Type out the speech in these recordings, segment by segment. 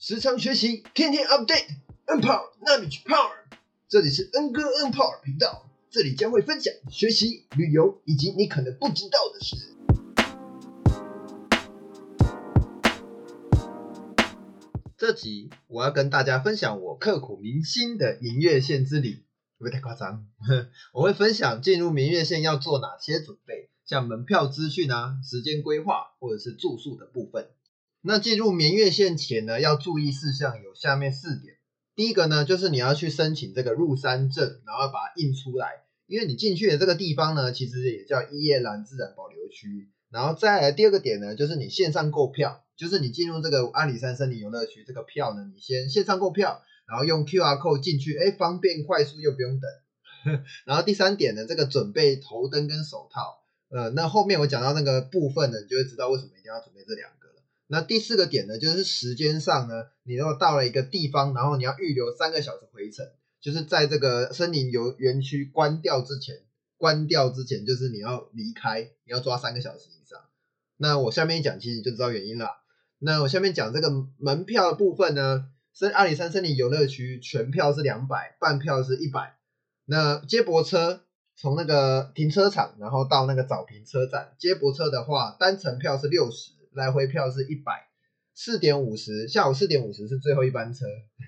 时常学习，天天 update，N Power 纳米 Power。这里是 N 哥 N Power 频道，这里将会分享学习、旅游以及你可能不知道的事。这集我要跟大家分享我刻骨铭心的明月线之旅，会不会太夸张？我会分享进入明月线要做哪些准备，像门票资讯啊、时间规划或者是住宿的部分。那进入明月线前呢，要注意事项有下面四点。第一个呢，就是你要去申请这个入山证，然后把它印出来，因为你进去的这个地方呢，其实也叫伊叶兰自然保留区。然后再来第二个点呢，就是你线上购票，就是你进入这个阿里山森林游乐区这个票呢，你先线上购票，然后用 QR code 进去，哎，方便快速又不用等。然后第三点呢，这个准备头灯跟手套，呃，那后面我讲到那个部分呢，你就会知道为什么一定要准备这两。那第四个点呢，就是时间上呢，你如果到了一个地方，然后你要预留三个小时回程，就是在这个森林游园区关掉之前，关掉之前就是你要离开，你要抓三个小时以上。那我下面一讲，其实你就知道原因了。那我下面讲这个门票的部分呢，森阿里山森林游乐区全票是两百，半票是一百。那接驳车从那个停车场，然后到那个早平车站，接驳车的话，单程票是六十。来回票是一百四点五十，下午四点五十是最后一班车。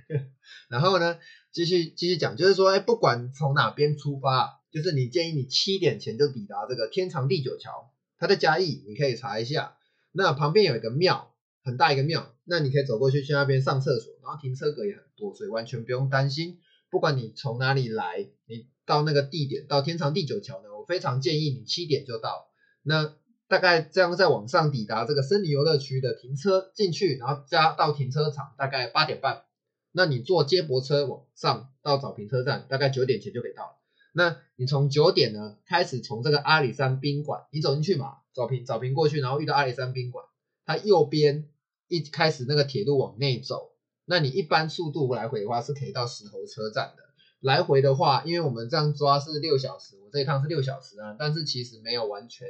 然后呢，继续继续讲，就是说，哎，不管从哪边出发，就是你建议你七点前就抵达这个天长地久桥，它在嘉义，你可以查一下。那旁边有一个庙，很大一个庙，那你可以走过去去那边上厕所，然后停车格也很多，所以完全不用担心。不管你从哪里来，你到那个地点到天长地久桥呢，我非常建议你七点就到。那大概这样再往上抵达这个森林游乐区的停车进去，然后加到停车场，大概八点半。那你坐接驳车往上到早平车站，大概九点前就可以到了。那你从九点呢开始从这个阿里山宾馆，你走进去嘛，早平早平过去，然后遇到阿里山宾馆，它右边一开始那个铁路往内走，那你一般速度来回的话是可以到石头车站的。来回的话，因为我们这样抓是六小时，我这一趟是六小时啊，但是其实没有完全。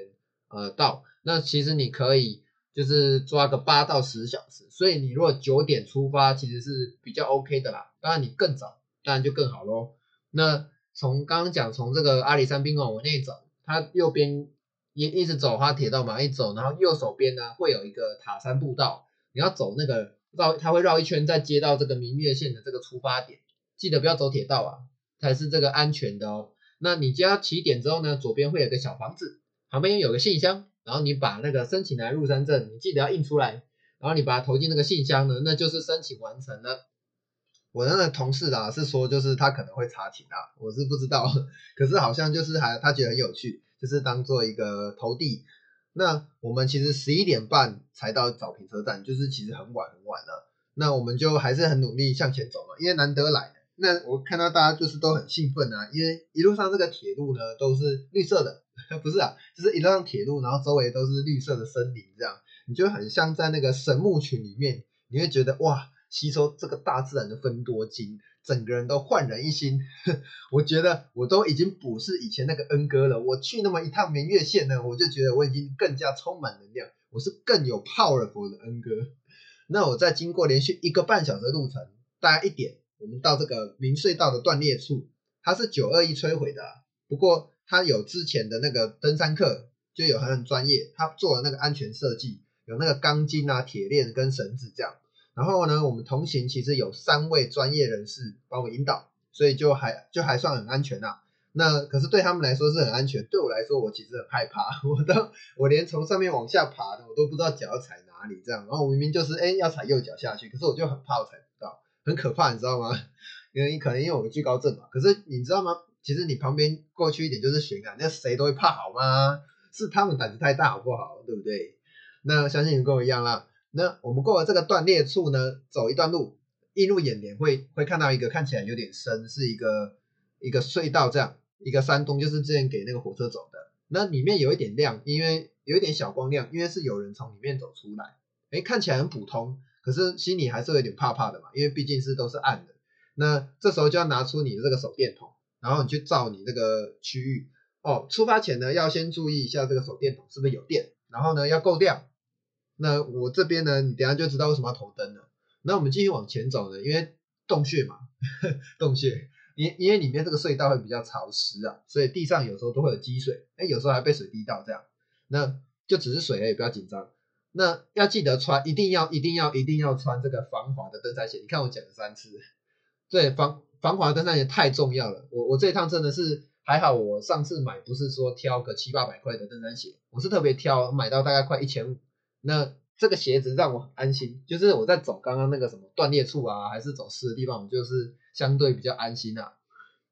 呃，到那其实你可以就是抓个八到十小时，所以你如果九点出发，其实是比较 OK 的啦。当然你更早，当然就更好喽。那从刚刚讲从这个阿里山宾馆往内走，它右边一一直走花铁道嘛，一走，然后右手边呢会有一个塔山步道，你要走那个绕，它会绕一圈再接到这个明月线的这个出发点，记得不要走铁道啊，才是这个安全的哦。那你接到起点之后呢，左边会有个小房子。旁边有个信箱，然后你把那个申请来入山证，你记得要印出来，然后你把它投进那个信箱呢，那就是申请完成了。我那个同事啊是说，就是他可能会查寝啊，我是不知道，可是好像就是还他觉得很有趣，就是当做一个投递。那我们其实十一点半才到早平车站，就是其实很晚很晚了。那我们就还是很努力向前走嘛，因为难得来。那我看到大家就是都很兴奋啊，因为一路上这个铁路呢都是绿色的。不是啊，就是一路上铁路，然后周围都是绿色的森林，这样你就很像在那个神木群里面，你会觉得哇，吸收这个大自然的分多精，整个人都焕然一新。我觉得我都已经不是以前那个恩哥了，我去那么一趟明月线呢，我就觉得我已经更加充满能量，我是更有 powerful 的恩哥。那我在经过连续一个半小时的路程，大概一点，我们到这个明隧道的断裂处，它是九二一摧毁的，不过。它有之前的那个登山客就有很专业，他做了那个安全设计，有那个钢筋啊、铁链跟绳子这样。然后呢，我们同行其实有三位专业人士帮我引导，所以就还就还算很安全呐。那可是对他们来说是很安全，对我来说我其实很害怕，我都我连从上面往下爬的我都不知道脚要踩哪里这样。然后我明明就是哎要踩右脚下去，可是我就很怕我踩，很可怕，你知道吗？因为你可能因为我惧高症嘛。可是你知道吗？其实你旁边过去一点就是悬崖，那谁都会怕好吗？是他们胆子太大好不好？对不对？那相信你跟我一样啦。那我们过了这个断裂处呢，走一段路，映入眼帘会会看到一个看起来有点深，是一个一个隧道这样，一个山洞，就是之前给那个火车走的。那里面有一点亮，因为有一点小光亮，因为是有人从里面走出来。哎，看起来很普通，可是心里还是有点怕怕的嘛，因为毕竟是都是暗的。那这时候就要拿出你的这个手电筒。然后你去照你这个区域哦，出发前呢要先注意一下这个手电筒是不是有电，然后呢要够亮。那我这边呢，你等下就知道为什么要头灯了。那我们继续往前走呢，因为洞穴嘛，洞穴，因因为里面这个隧道会比较潮湿啊，所以地上有时候都会有积水，哎，有时候还被水滴到这样，那就只是水而已，不要紧张。那要记得穿，一定要一定要一定要穿这个防滑的登山鞋。你看我讲了三次，对防防滑登山鞋太重要了。我我这一趟真的是还好，我上次买不是说挑个七八百块的登山鞋，我是特别挑，买到大概快一千五。那这个鞋子让我很安心，就是我在走刚刚那个什么断裂处啊，还是走湿的地方，我就是相对比较安心啊。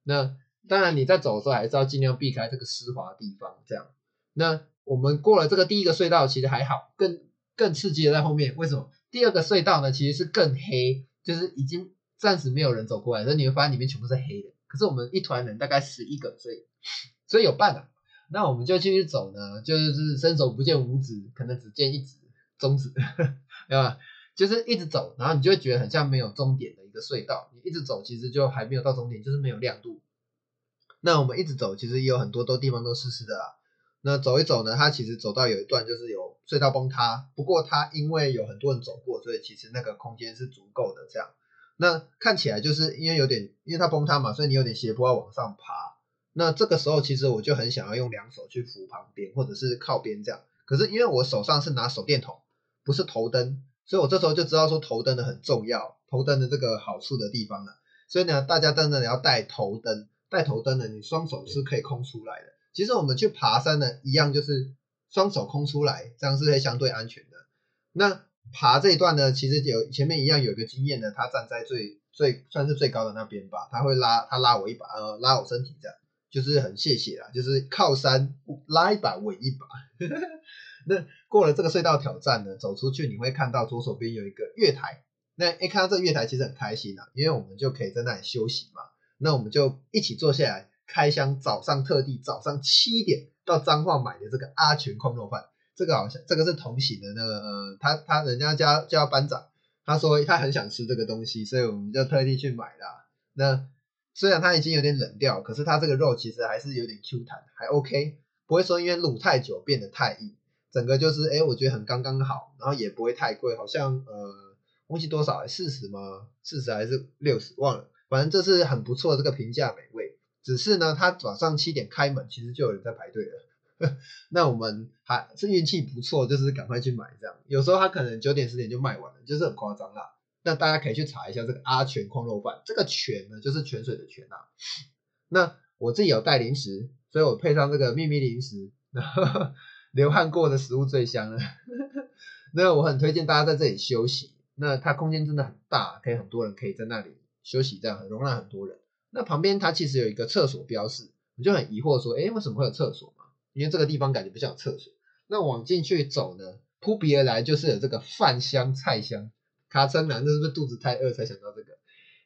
那当然你在走的时候还是要尽量避开这个湿滑的地方，这样。那我们过了这个第一个隧道，其实还好，更更刺激的在后面。为什么？第二个隧道呢，其实是更黑，就是已经暂时没有人走过来，所以你会发现里面全部是黑的。可是我们一团人大概十一个，所以所以有伴啊。那我们就继续走呢，就是伸手不见五指，可能只见一指。中指，对吧？就是一直走，然后你就会觉得很像没有终点的一个隧道。你一直走，其实就还没有到终点，就是没有亮度。那我们一直走，其实也有很多都地方都湿湿的啦。那走一走呢，它其实走到有一段就是有隧道崩塌，不过它因为有很多人走过，所以其实那个空间是足够的。这样，那看起来就是因为有点，因为它崩塌嘛，所以你有点斜坡要往上爬。那这个时候其实我就很想要用两手去扶旁边或者是靠边这样，可是因为我手上是拿手电筒。不是头灯，所以我这时候就知道说头灯的很重要，头灯的这个好处的地方了。所以呢，大家真的要带头灯，带头灯呢，你双手是可以空出来的。其实我们去爬山呢，一样就是双手空出来，这样是会相对安全的。那爬这一段呢，其实有前面一样有一个经验的，他站在最最算是最高的那边吧，他会拉他拉我一把，呃，拉我身体这样，就是很谢谢啦，就是靠山拉一把稳一把。那过了这个隧道挑战呢，走出去你会看到左手边有一个月台。那一看到这个月台，其实很开心啊，因为我们就可以在那里休息嘛。那我们就一起坐下来开箱早上特地早上七点到彰化买的这个阿全矿肉饭。这个好像这个是同行的那个呃，他他人家叫叫班长，他说他很想吃这个东西，所以我们就特地去买了。那虽然它已经有点冷掉，可是它这个肉其实还是有点 Q 弹，还 OK，不会说因为卤太久变得太硬。整个就是，哎，我觉得很刚刚好，然后也不会太贵，好像呃，忘记多少，四十吗？四十还是六十？忘了，反正这是很不错这个平价美味。只是呢，他早上七点开门，其实就有人在排队了。那我们还是运气不错，就是赶快去买这样。有时候他可能九点十点就卖完了，就是很夸张啦。那大家可以去查一下这个阿全矿肉饭，这个泉呢就是泉水的泉啊。那我自己有带零食，所以我配上这个秘密零食。流汗过的食物最香了，那我很推荐大家在这里休息。那它空间真的很大，可以很多人可以在那里休息，这样很容纳很多人。那旁边它其实有一个厕所标示，我就很疑惑说，哎，为什么会有厕所嘛？因为这个地方感觉不像有厕所。那往进去走呢，扑鼻而来就是有这个饭香菜香。卡称男，这是不是肚子太饿才想到这个？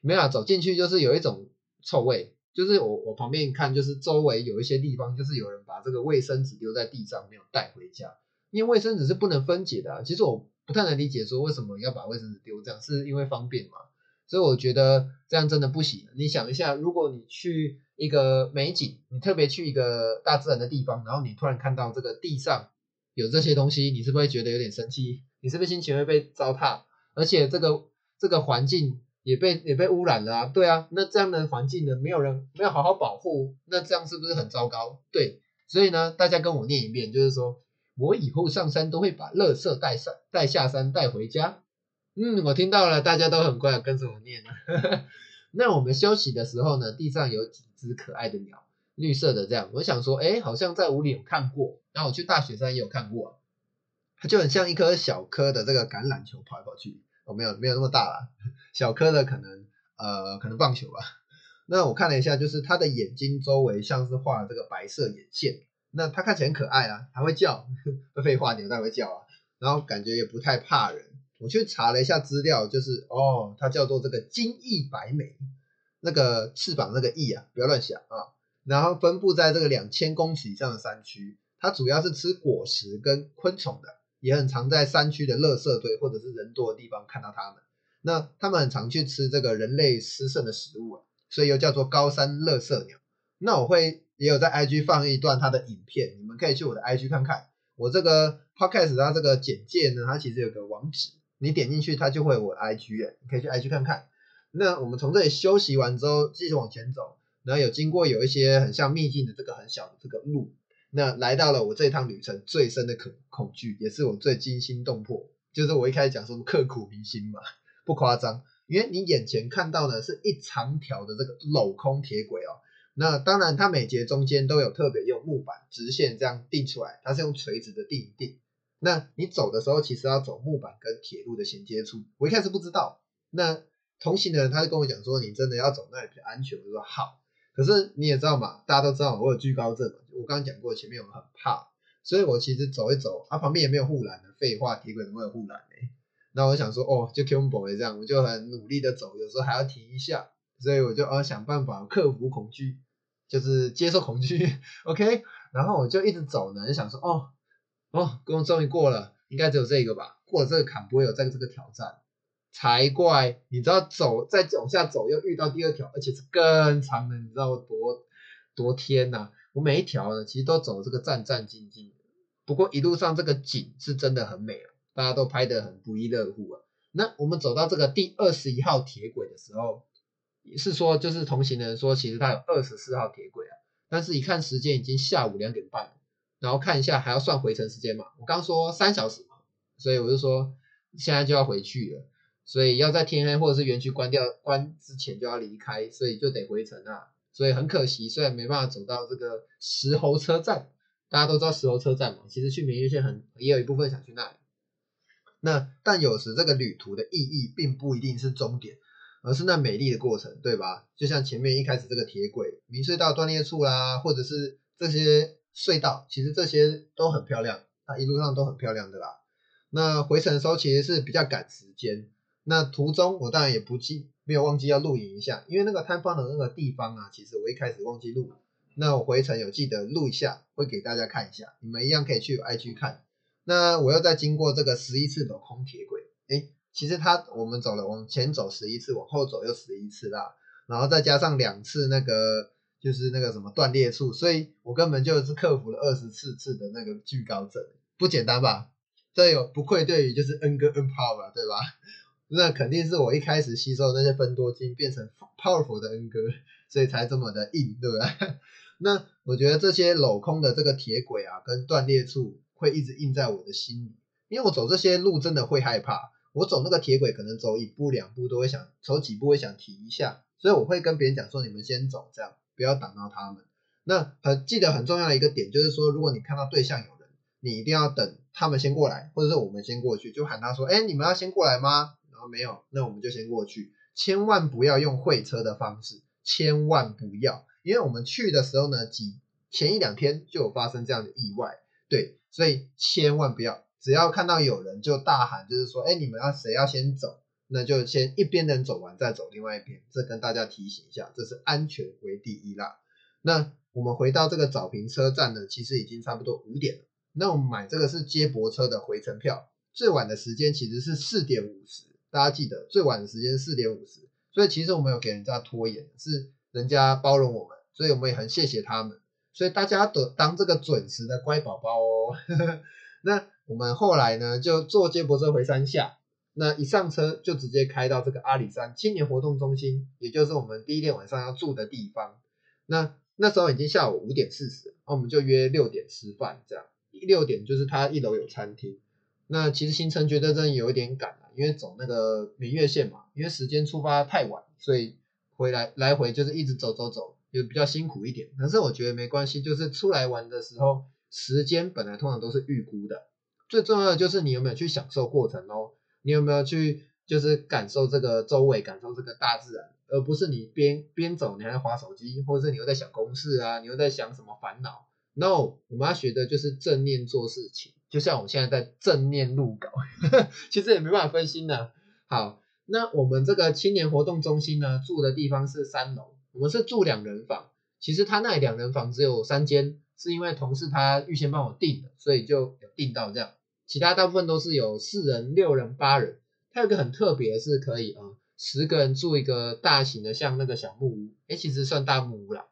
没有，走进去就是有一种臭味。就是我我旁边一看，就是周围有一些地方，就是有人把这个卫生纸丢在地上，没有带回家。因为卫生纸是不能分解的，其实我不太能理解说为什么要把卫生纸丢这样，是因为方便嘛？所以我觉得这样真的不行。你想一下，如果你去一个美景，你特别去一个大自然的地方，然后你突然看到这个地上有这些东西，你是不是会觉得有点生气？你是不是心情会被糟蹋？而且这个这个环境。也被也被污染了啊，对啊，那这样的环境呢，没有人没有好好保护，那这样是不是很糟糕？对，所以呢，大家跟我念一遍，就是说我以后上山都会把垃圾带上带下山带回家。嗯，我听到了，大家都很乖，跟着我念。那我们休息的时候呢，地上有几只可爱的鸟，绿色的这样，我想说，哎，好像在屋里有看过，然后我去大雪山也有看过，它就很像一颗小颗的这个橄榄球跑来跑去。哦，没有没有那么大啦，小颗的可能呃可能棒球吧。那我看了一下，就是它的眼睛周围像是画了这个白色眼线，那它看起来很可爱啊，还会叫，废话，牛蛋会叫啊，然后感觉也不太怕人。我去查了一下资料，就是哦，它叫做这个金翼白眉，那个翅膀那个翼啊，不要乱想啊。然后分布在这个两千公尺以上的山区，它主要是吃果实跟昆虫的。也很常在山区的垃圾堆或者是人多的地方看到它们。那它们很常去吃这个人类吃剩的食物啊，所以又叫做高山垃圾鸟。那我会也有在 IG 放一段它的影片，你们可以去我的 IG 看看。我这个 Podcast 它这个简介呢，它其实有个网址，你点进去它就会有我 IG 你可以去 IG 看看。那我们从这里休息完之后，继续往前走，然后有经过有一些很像秘境的这个很小的这个路，那来到了我这一趟旅程最深的恐恐惧，也是我最惊心动魄，就是我一开始讲说刻骨铭心嘛，不夸张，因为你眼前看到的是一长条的这个镂空铁轨哦。那当然，它每节中间都有特别用木板直线这样定出来，它是用垂直的定定。那你走的时候，其实要走木板跟铁路的衔接处。我一开始不知道，那同行的人他就跟我讲说，你真的要走那里比较安全。我说好，可是你也知道嘛，大家都知道我有惧高症嘛，我刚刚讲过前面我很怕，所以我其实走一走，啊旁边也没有护栏的，废话，铁轨怎么有护栏呢？那我想说，哦，就 Q boy 这样，我就很努力的走，有时候还要停一下。所以我就呃想办法克服恐惧，就是接受恐惧，OK。然后我就一直走呢，就想说哦哦，我终于过了，应该只有这个吧，过了这个坎不会有再这个挑战才怪。你知道走再往下走又遇到第二条，而且是更长的，你知道多多天呐！我每一条呢其实都走这个战战兢兢，不过一路上这个景是真的很美啊，大家都拍得很不亦乐乎啊。那我们走到这个第二十一号铁轨的时候。是说，就是同行的人说，其实他有二十四号铁轨啊，但是一看时间已经下午两点半了，然后看一下还要算回程时间嘛，我刚说三小时嘛，所以我就说现在就要回去了，所以要在天黑或者是园区关掉关之前就要离开，所以就得回程啊，所以很可惜，虽然没办法走到这个石猴车站，大家都知道石猴车站嘛，其实去明月线很也有一部分想去那里，那但有时这个旅途的意义并不一定是终点。而是那美丽的过程，对吧？就像前面一开始这个铁轨、明隧道断裂处啦，或者是这些隧道，其实这些都很漂亮，它一路上都很漂亮的啦。那回程的时候其实是比较赶时间，那途中我当然也不记，没有忘记要录影一下，因为那个摊方的那个地方啊，其实我一开始忘记录，那我回程有记得录一下，会给大家看一下，你们一样可以去 IG 看。那我又再经过这个十一次的空铁轨，哎。其实它我们走了往前走十一次，往后走又十一次啦，然后再加上两次那个就是那个什么断裂处，所以我根本就是克服了二十四次的那个惧高症，不简单吧？这有不愧对于就是 N 哥 N power 对吧？那肯定是我一开始吸收那些分多精变成 powerful 的 N 哥，所以才这么的硬，对不对？那我觉得这些镂空的这个铁轨啊，跟断裂处会一直印在我的心里，因为我走这些路真的会害怕。我走那个铁轨，可能走一步两步都会想走几步会想停一下，所以我会跟别人讲说：你们先走，这样不要挡到他们。那很记得很重要的一个点就是说，如果你看到对象有人，你一定要等他们先过来，或者是我们先过去，就喊他说：哎，你们要先过来吗？然后没有，那我们就先过去。千万不要用会车的方式，千万不要，因为我们去的时候呢，几前一两天就有发生这样的意外，对，所以千万不要。只要看到有人就大喊，就是说，哎，你们要谁要先走，那就先一边人走完再走另外一边。这跟大家提醒一下，这是安全为第一啦。那我们回到这个早平车站呢，其实已经差不多五点了。那我们买这个是接驳车的回程票，最晚的时间其实是四点五十，大家记得最晚的时间四点五十。所以其实我们有给人家拖延，是人家包容我们，所以我们也很谢谢他们。所以大家都当这个准时的乖宝宝哦。那我们后来呢，就坐接驳车回山下，那一上车就直接开到这个阿里山青年活动中心，也就是我们第一天晚上要住的地方。那那时候已经下午五点四十，那我们就约六点吃饭，这样六点就是他一楼有餐厅。那其实行程觉得真的有一点赶啊，因为走那个明月线嘛，因为时间出发太晚，所以回来来回就是一直走走走，就比较辛苦一点。可是我觉得没关系，就是出来玩的时候。时间本来通常都是预估的，最重要的就是你有没有去享受过程哦，你有没有去就是感受这个周围，感受这个大自然，而不是你边边走你还在划手机，或者是你又在想公事啊，你又在想什么烦恼？No，我们要学的就是正念做事情，就像我现在在正念录稿，其实也没办法分心呢。好，那我们这个青年活动中心呢，住的地方是三楼，我们是住两人房，其实他那两人房只有三间。是因为同事他预先帮我订的，所以就有订到这样。其他大部分都是有四人、六人、八人。它有个很特别是可以啊，十个人住一个大型的像那个小木屋，哎，其实算大木屋啦。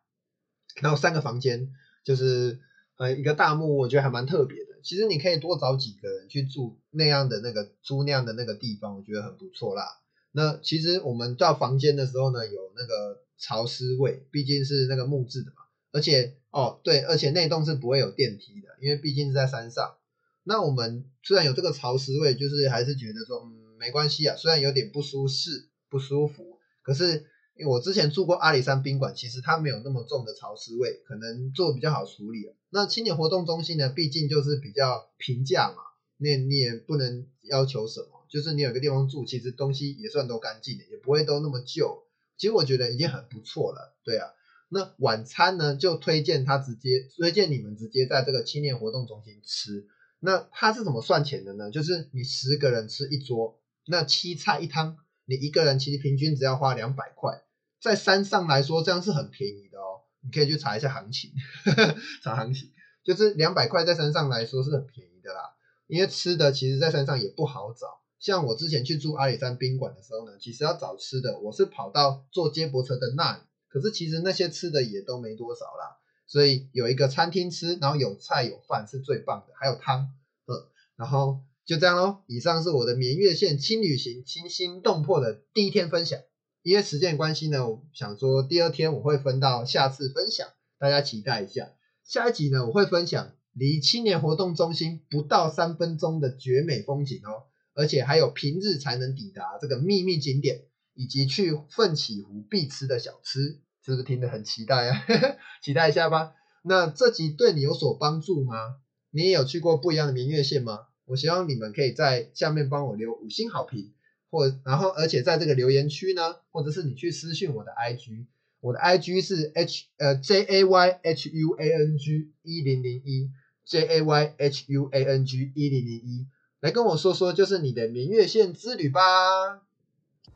然后三个房间，就是呃一个大木屋，我觉得还蛮特别的，其实你可以多找几个人去住那样的那个租那样的那个地方，我觉得很不错啦。那其实我们到房间的时候呢，有那个潮湿味，毕竟是那个木质的嘛。而且哦，对，而且那栋是不会有电梯的，因为毕竟是在山上。那我们虽然有这个潮湿味，就是还是觉得说，嗯，没关系啊。虽然有点不舒适、不舒服，可是因为我之前住过阿里山宾馆，其实它没有那么重的潮湿味，可能做比较好处理。那青年活动中心呢，毕竟就是比较平价嘛，那你也不能要求什么，就是你有个地方住，其实东西也算都干净的，也不会都那么旧。其实我觉得已经很不错了，对啊。那晚餐呢，就推荐他直接推荐你们直接在这个青年活动中心吃。那他是怎么算钱的呢？就是你十个人吃一桌，那七菜一汤，你一个人其实平均只要花两百块，在山上来说这样是很便宜的哦。你可以去查一下行情，查行情，就是两百块在山上来说是很便宜的啦。因为吃的其实在山上也不好找，像我之前去住阿里山宾馆的时候呢，其实要找吃的，我是跑到坐接驳车的那里。可是其实那些吃的也都没多少啦，所以有一个餐厅吃，然后有菜有饭是最棒的，还有汤，嗯，然后就这样喽。以上是我的绵月线轻旅行惊心动魄的第一天分享。因为时间关系呢，我想说第二天我会分到下次分享，大家期待一下。下一集呢，我会分享离青年活动中心不到三分钟的绝美风景哦，而且还有平日才能抵达这个秘密景点。以及去奋起湖必吃的小吃，是不是听得很期待啊？期待一下吧。那这集对你有所帮助吗？你也有去过不一样的明月线吗？我希望你们可以在下面帮我留五星好评，或然后而且在这个留言区呢，或者是你去私信我的 IG，我的 IG 是 H 呃 J A Y H U A N G 一零零一 J A Y H U A N G 一零零一，来跟我说说就是你的明月线之旅吧。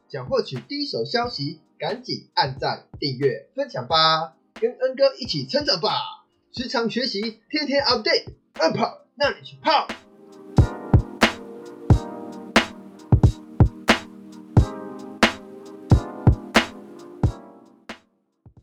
想获取第一手消息，赶紧按赞、订阅、分享吧，跟恩哥一起成长吧！时常学习，天天 update，嗯，泡，那你去泡。